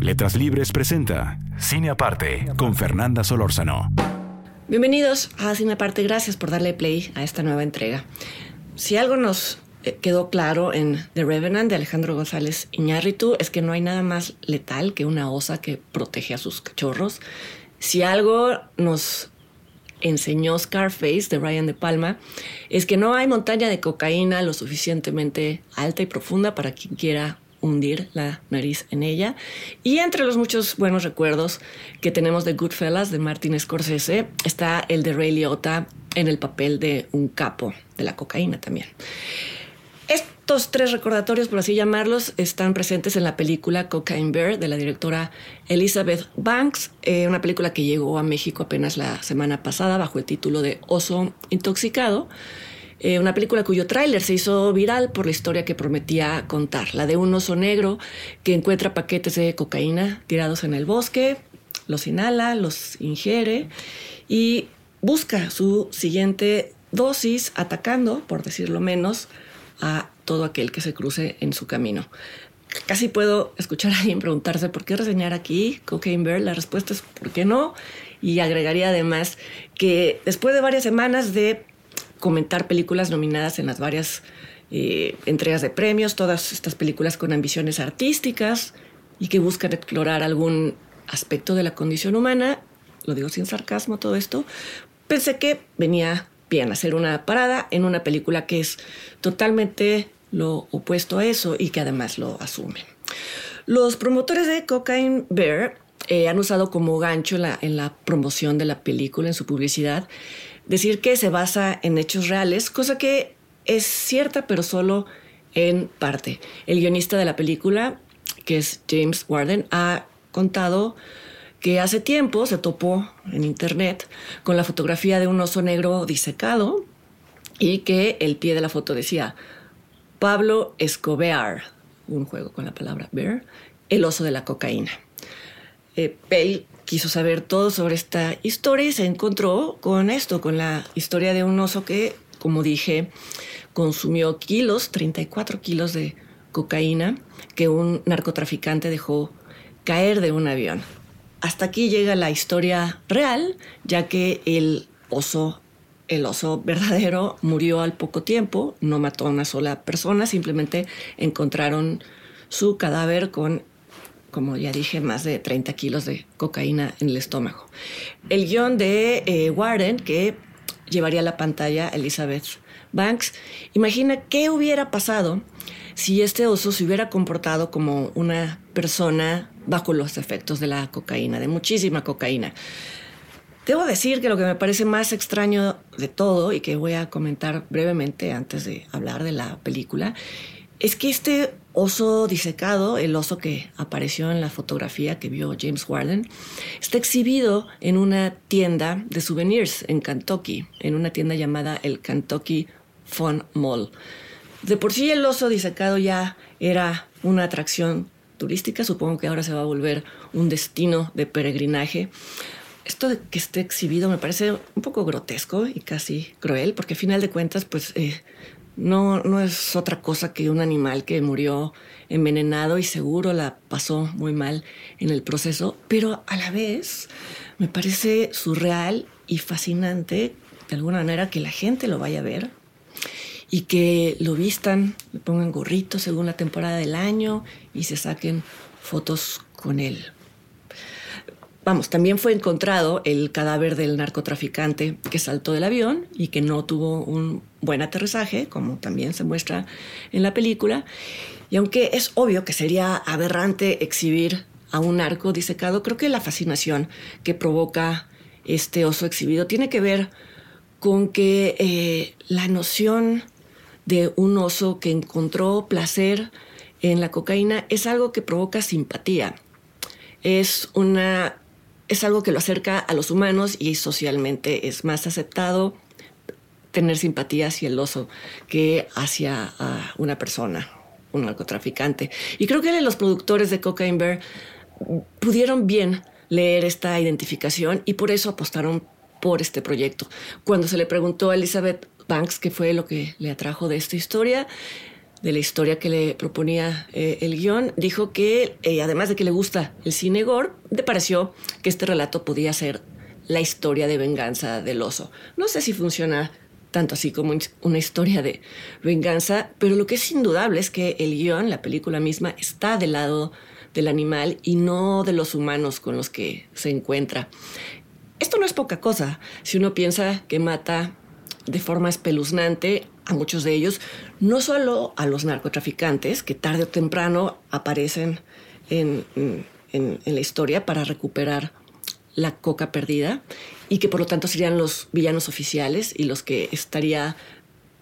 Letras Libres presenta Cine Aparte con Fernanda Solórzano. Bienvenidos a Cine Aparte, gracias por darle play a esta nueva entrega. Si algo nos eh, quedó claro en The Revenant de Alejandro González Iñárritu es que no hay nada más letal que una osa que protege a sus cachorros. Si algo nos enseñó Scarface de Ryan De Palma es que no hay montaña de cocaína lo suficientemente alta y profunda para quien quiera hundir la nariz en ella. Y entre los muchos buenos recuerdos que tenemos de Goodfellas de Martin Scorsese está el de Ray Liotta en el papel de un capo de la cocaína también. Estos tres recordatorios, por así llamarlos, están presentes en la película Cocaine Bear de la directora Elizabeth Banks, eh, una película que llegó a México apenas la semana pasada bajo el título de Oso Intoxicado. Eh, una película cuyo tráiler se hizo viral por la historia que prometía contar, la de un oso negro que encuentra paquetes de cocaína tirados en el bosque, los inhala, los ingiere y busca su siguiente dosis atacando, por decirlo menos, a todo aquel que se cruce en su camino. Casi puedo escuchar a alguien preguntarse por qué reseñar aquí Cocaine Bear. La respuesta es por qué no. Y agregaría además que después de varias semanas de comentar películas nominadas en las varias eh, entregas de premios, todas estas películas con ambiciones artísticas y que buscan explorar algún aspecto de la condición humana, lo digo sin sarcasmo todo esto, pensé que venía bien hacer una parada en una película que es totalmente lo opuesto a eso y que además lo asumen. Los promotores de Cocaine Bear eh, han usado como gancho en la, en la promoción de la película, en su publicidad, decir que se basa en hechos reales, cosa que es cierta, pero solo en parte. El guionista de la película, que es James Warden, ha contado que hace tiempo se topó en internet con la fotografía de un oso negro disecado y que el pie de la foto decía Pablo Escobar, un juego con la palabra bear, el oso de la cocaína. Eh, quiso saber todo sobre esta historia y se encontró con esto, con la historia de un oso que, como dije, consumió kilos, 34 kilos de cocaína que un narcotraficante dejó caer de un avión. Hasta aquí llega la historia real, ya que el oso el oso verdadero murió al poco tiempo, no mató a una sola persona, simplemente encontraron su cadáver con, como ya dije, más de 30 kilos de cocaína en el estómago. El guion de eh, Warren, que llevaría a la pantalla Elizabeth Banks, imagina qué hubiera pasado si este oso se hubiera comportado como una persona bajo los efectos de la cocaína, de muchísima cocaína. Debo decir que lo que me parece más extraño de todo y que voy a comentar brevemente antes de hablar de la película es que este oso disecado, el oso que apareció en la fotografía que vio James Warden, está exhibido en una tienda de souvenirs en Kentucky, en una tienda llamada el Kentucky Fun Mall. De por sí el oso disecado ya era una atracción turística, supongo que ahora se va a volver un destino de peregrinaje esto de que esté exhibido me parece un poco grotesco y casi cruel, porque al final de cuentas, pues eh, no, no es otra cosa que un animal que murió envenenado y seguro la pasó muy mal en el proceso, pero a la vez me parece surreal y fascinante, de alguna manera, que la gente lo vaya a ver y que lo vistan, le pongan gorritos según la temporada del año y se saquen fotos con él. Vamos, también fue encontrado el cadáver del narcotraficante que saltó del avión y que no tuvo un buen aterrizaje, como también se muestra en la película. Y aunque es obvio que sería aberrante exhibir a un narco disecado, creo que la fascinación que provoca este oso exhibido tiene que ver con que eh, la noción de un oso que encontró placer en la cocaína es algo que provoca simpatía. Es una es algo que lo acerca a los humanos y socialmente es más aceptado tener simpatía hacia el oso que hacia una persona, un narcotraficante. Y creo que los productores de Cocaine Bear pudieron bien leer esta identificación y por eso apostaron por este proyecto. Cuando se le preguntó a Elizabeth Banks qué fue lo que le atrajo de esta historia, de la historia que le proponía eh, el guion, dijo que, eh, además de que le gusta el cine gore, le pareció que este relato podía ser la historia de venganza del oso. No sé si funciona tanto así como una historia de venganza, pero lo que es indudable es que el guion, la película misma, está del lado del animal y no de los humanos con los que se encuentra. Esto no es poca cosa si uno piensa que mata de forma espeluznante a muchos de ellos, no solo a los narcotraficantes, que tarde o temprano aparecen en, la historia para recuperar la coca perdida y que por lo tanto serían los villanos oficiales y los que estaría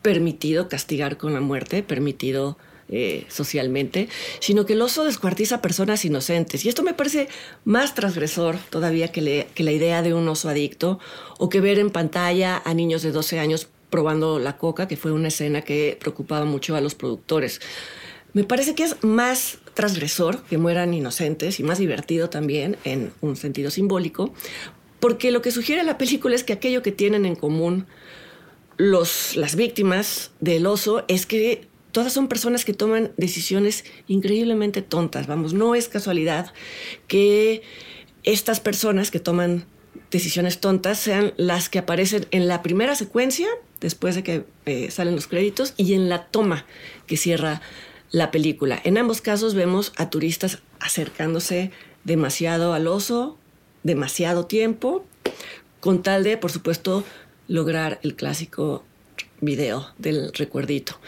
permitido castigar con la muerte, permitido eh, socialmente, sino que el oso descuartiza personas inocentes. Y esto me parece más transgresor todavía que, que la idea de un oso adicto o que ver en pantalla a niños de 12 años probando la coca, que fue una escena que preocupaba mucho a los productores. Me parece que es más transgresor que mueran inocentes y más divertido también en un sentido simbólico, porque lo que sugiere la película es que aquello que tienen en común los, las víctimas del oso es que todas son personas que toman decisiones increíblemente tontas. Vamos, no es casualidad que estas personas que toman decisiones tontas sean las que aparecen en la primera secuencia, después de que eh, salen los créditos, y en la toma que cierra la película. En ambos casos vemos a turistas acercándose demasiado al oso, demasiado tiempo, con tal de, por supuesto, lograr el clásico video del recuerdito.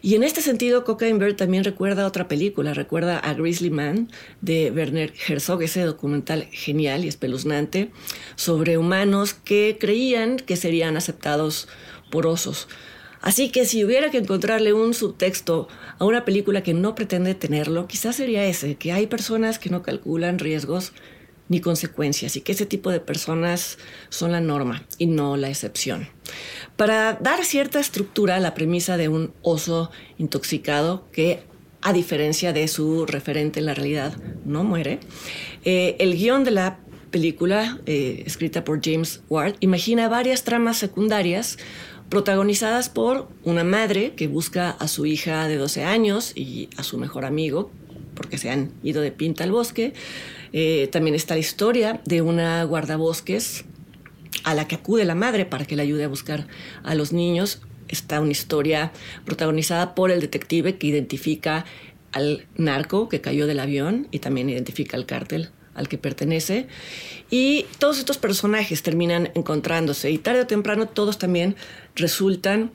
Y en este sentido, Cocaine Bear también recuerda otra película, recuerda a Grizzly Man de Werner Herzog, ese documental genial y espeluznante sobre humanos que creían que serían aceptados por osos. Así que si hubiera que encontrarle un subtexto a una película que no pretende tenerlo, quizás sería ese, que hay personas que no calculan riesgos ni consecuencias y que ese tipo de personas son la norma y no la excepción. Para dar cierta estructura a la premisa de un oso intoxicado que a diferencia de su referente en la realidad, no muere. Eh, el guion de la película, eh, escrita por James Ward, imagina varias tramas secundarias protagonizadas por una madre que busca a su hija de 12 años y a su mejor amigo, porque se han ido de pinta al bosque, eh, también está la historia de una guardabosques a la que acude la madre para que le ayude a buscar a los niños. Está una historia protagonizada por el detective que identifica al narco que cayó del avión y también identifica al cártel al que pertenece. Y todos estos personajes terminan encontrándose y tarde o temprano todos también resultan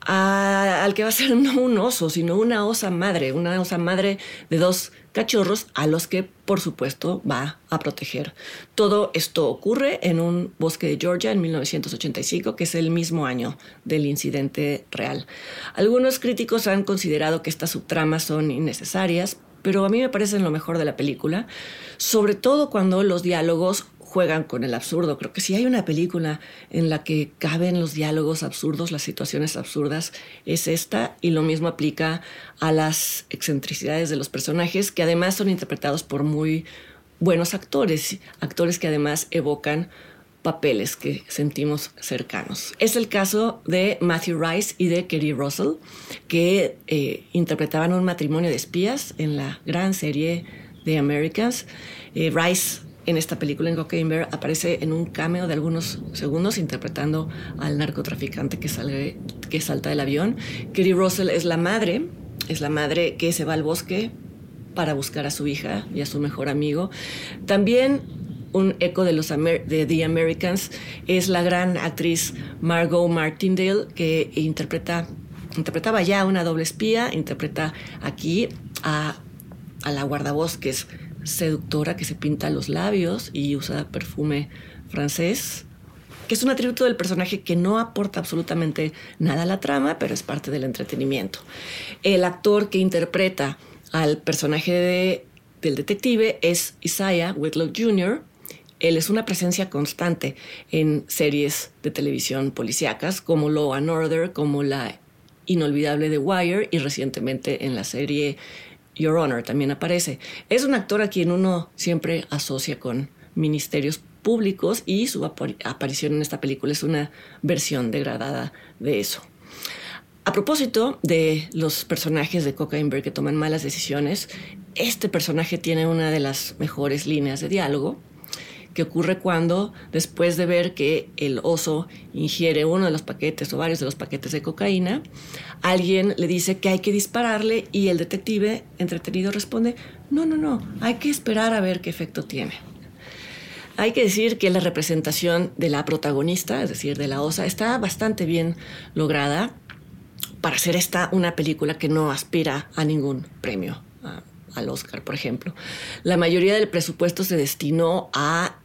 al que va a ser no un oso, sino una osa madre, una osa madre de dos cachorros a los que por supuesto va a proteger. Todo esto ocurre en un bosque de Georgia en 1985, que es el mismo año del incidente real. Algunos críticos han considerado que estas subtramas son innecesarias, pero a mí me parecen lo mejor de la película, sobre todo cuando los diálogos juegan con el absurdo. Creo que si hay una película en la que caben los diálogos absurdos, las situaciones absurdas, es esta y lo mismo aplica a las excentricidades de los personajes que además son interpretados por muy buenos actores, actores que además evocan papeles que sentimos cercanos. Es el caso de Matthew Rice y de Kerry Russell, que eh, interpretaban un matrimonio de espías en la gran serie de Americans. Eh, Rice en esta película, en Cocaine aparece en un cameo de algunos segundos interpretando al narcotraficante que, sale, que salta del avión. Kerry Russell es la madre, es la madre que se va al bosque para buscar a su hija y a su mejor amigo. También un eco de los de The Americans es la gran actriz Margot Martindale que interpreta interpretaba ya una doble espía, interpreta aquí a, a la guardabosques seductora que se pinta los labios y usa perfume francés, que es un atributo del personaje que no aporta absolutamente nada a la trama, pero es parte del entretenimiento. El actor que interpreta al personaje de, del detective es Isaiah Whitlock Jr., él es una presencia constante en series de televisión policíacas como Law and Order, como la inolvidable The Wire y recientemente en la serie Your Honor también aparece. Es un actor a quien uno siempre asocia con ministerios públicos y su aparición en esta película es una versión degradada de eso. A propósito de los personajes de Cocaine que toman malas decisiones, este personaje tiene una de las mejores líneas de diálogo que ocurre cuando, después de ver que el oso ingiere uno de los paquetes o varios de los paquetes de cocaína, alguien le dice que hay que dispararle y el detective, entretenido, responde, no, no, no, hay que esperar a ver qué efecto tiene. Hay que decir que la representación de la protagonista, es decir, de la osa, está bastante bien lograda para hacer esta una película que no aspira a ningún premio al Oscar, por ejemplo. La mayoría del presupuesto se destinó a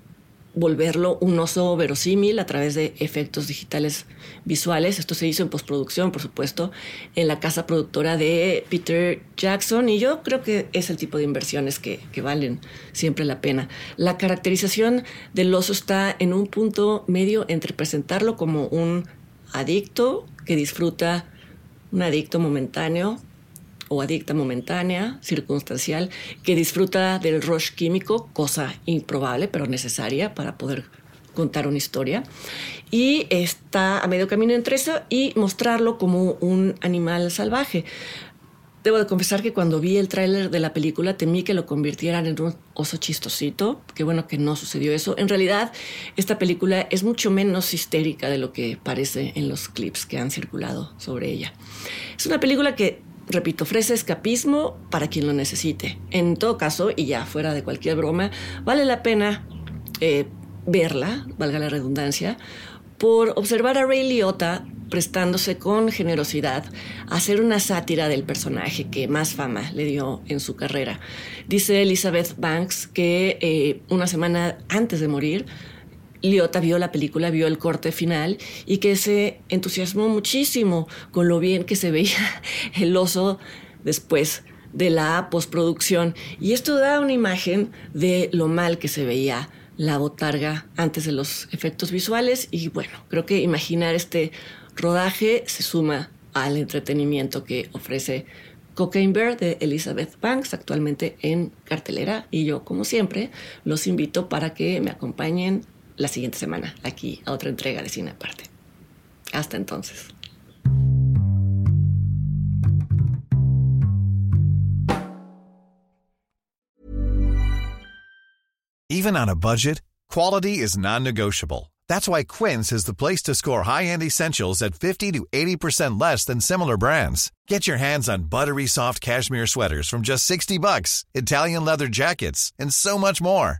volverlo un oso verosímil a través de efectos digitales visuales. Esto se hizo en postproducción, por supuesto, en la casa productora de Peter Jackson y yo creo que es el tipo de inversiones que, valen siempre la pena. La caracterización del oso está en un punto medio entre presentarlo como un adicto que disfruta un adicto momentáneo o adicta momentánea, circunstancial, que disfruta del rush químico, cosa improbable pero necesaria para poder contar una historia. Y está a medio camino entre eso y mostrarlo como un animal salvaje. Debo de confesar que cuando vi el tráiler de la película temí que lo convirtieran en un oso chistosito. Qué bueno que no sucedió eso. En realidad, esta película es mucho menos histérica de lo que parece en los clips que han circulado sobre ella. Es una película que repito, ofrece escapismo para quien lo necesite. En todo caso, y ya fuera de cualquier broma, vale la pena eh, verla, valga la redundancia, por observar a Ray Liotta prestándose con generosidad a hacer una sátira del personaje que más fama le dio en su carrera. Dice Elizabeth Banks que eh, una semana antes de morir Liota vio la película, vio el corte final y que se entusiasmó muchísimo con lo bien que se veía el oso después de la postproducción. Y esto da una imagen de lo mal que se veía la botarga antes de los efectos visuales. Y bueno, creo que imaginar este rodaje se suma al entretenimiento que ofrece Cocaine Bear de Elizabeth Banks, actualmente en cartelera. Y yo, como siempre, los invito para que me acompañen la siguiente semana aquí a otra entrega de Cine Aparte. Hasta entonces. Even on a budget, quality is non-negotiable. That's why Quince is the place to score high-end essentials at 50 to 80% less than similar brands. Get your hands on buttery soft cashmere sweaters from just 60 bucks, Italian leather jackets, and so much more.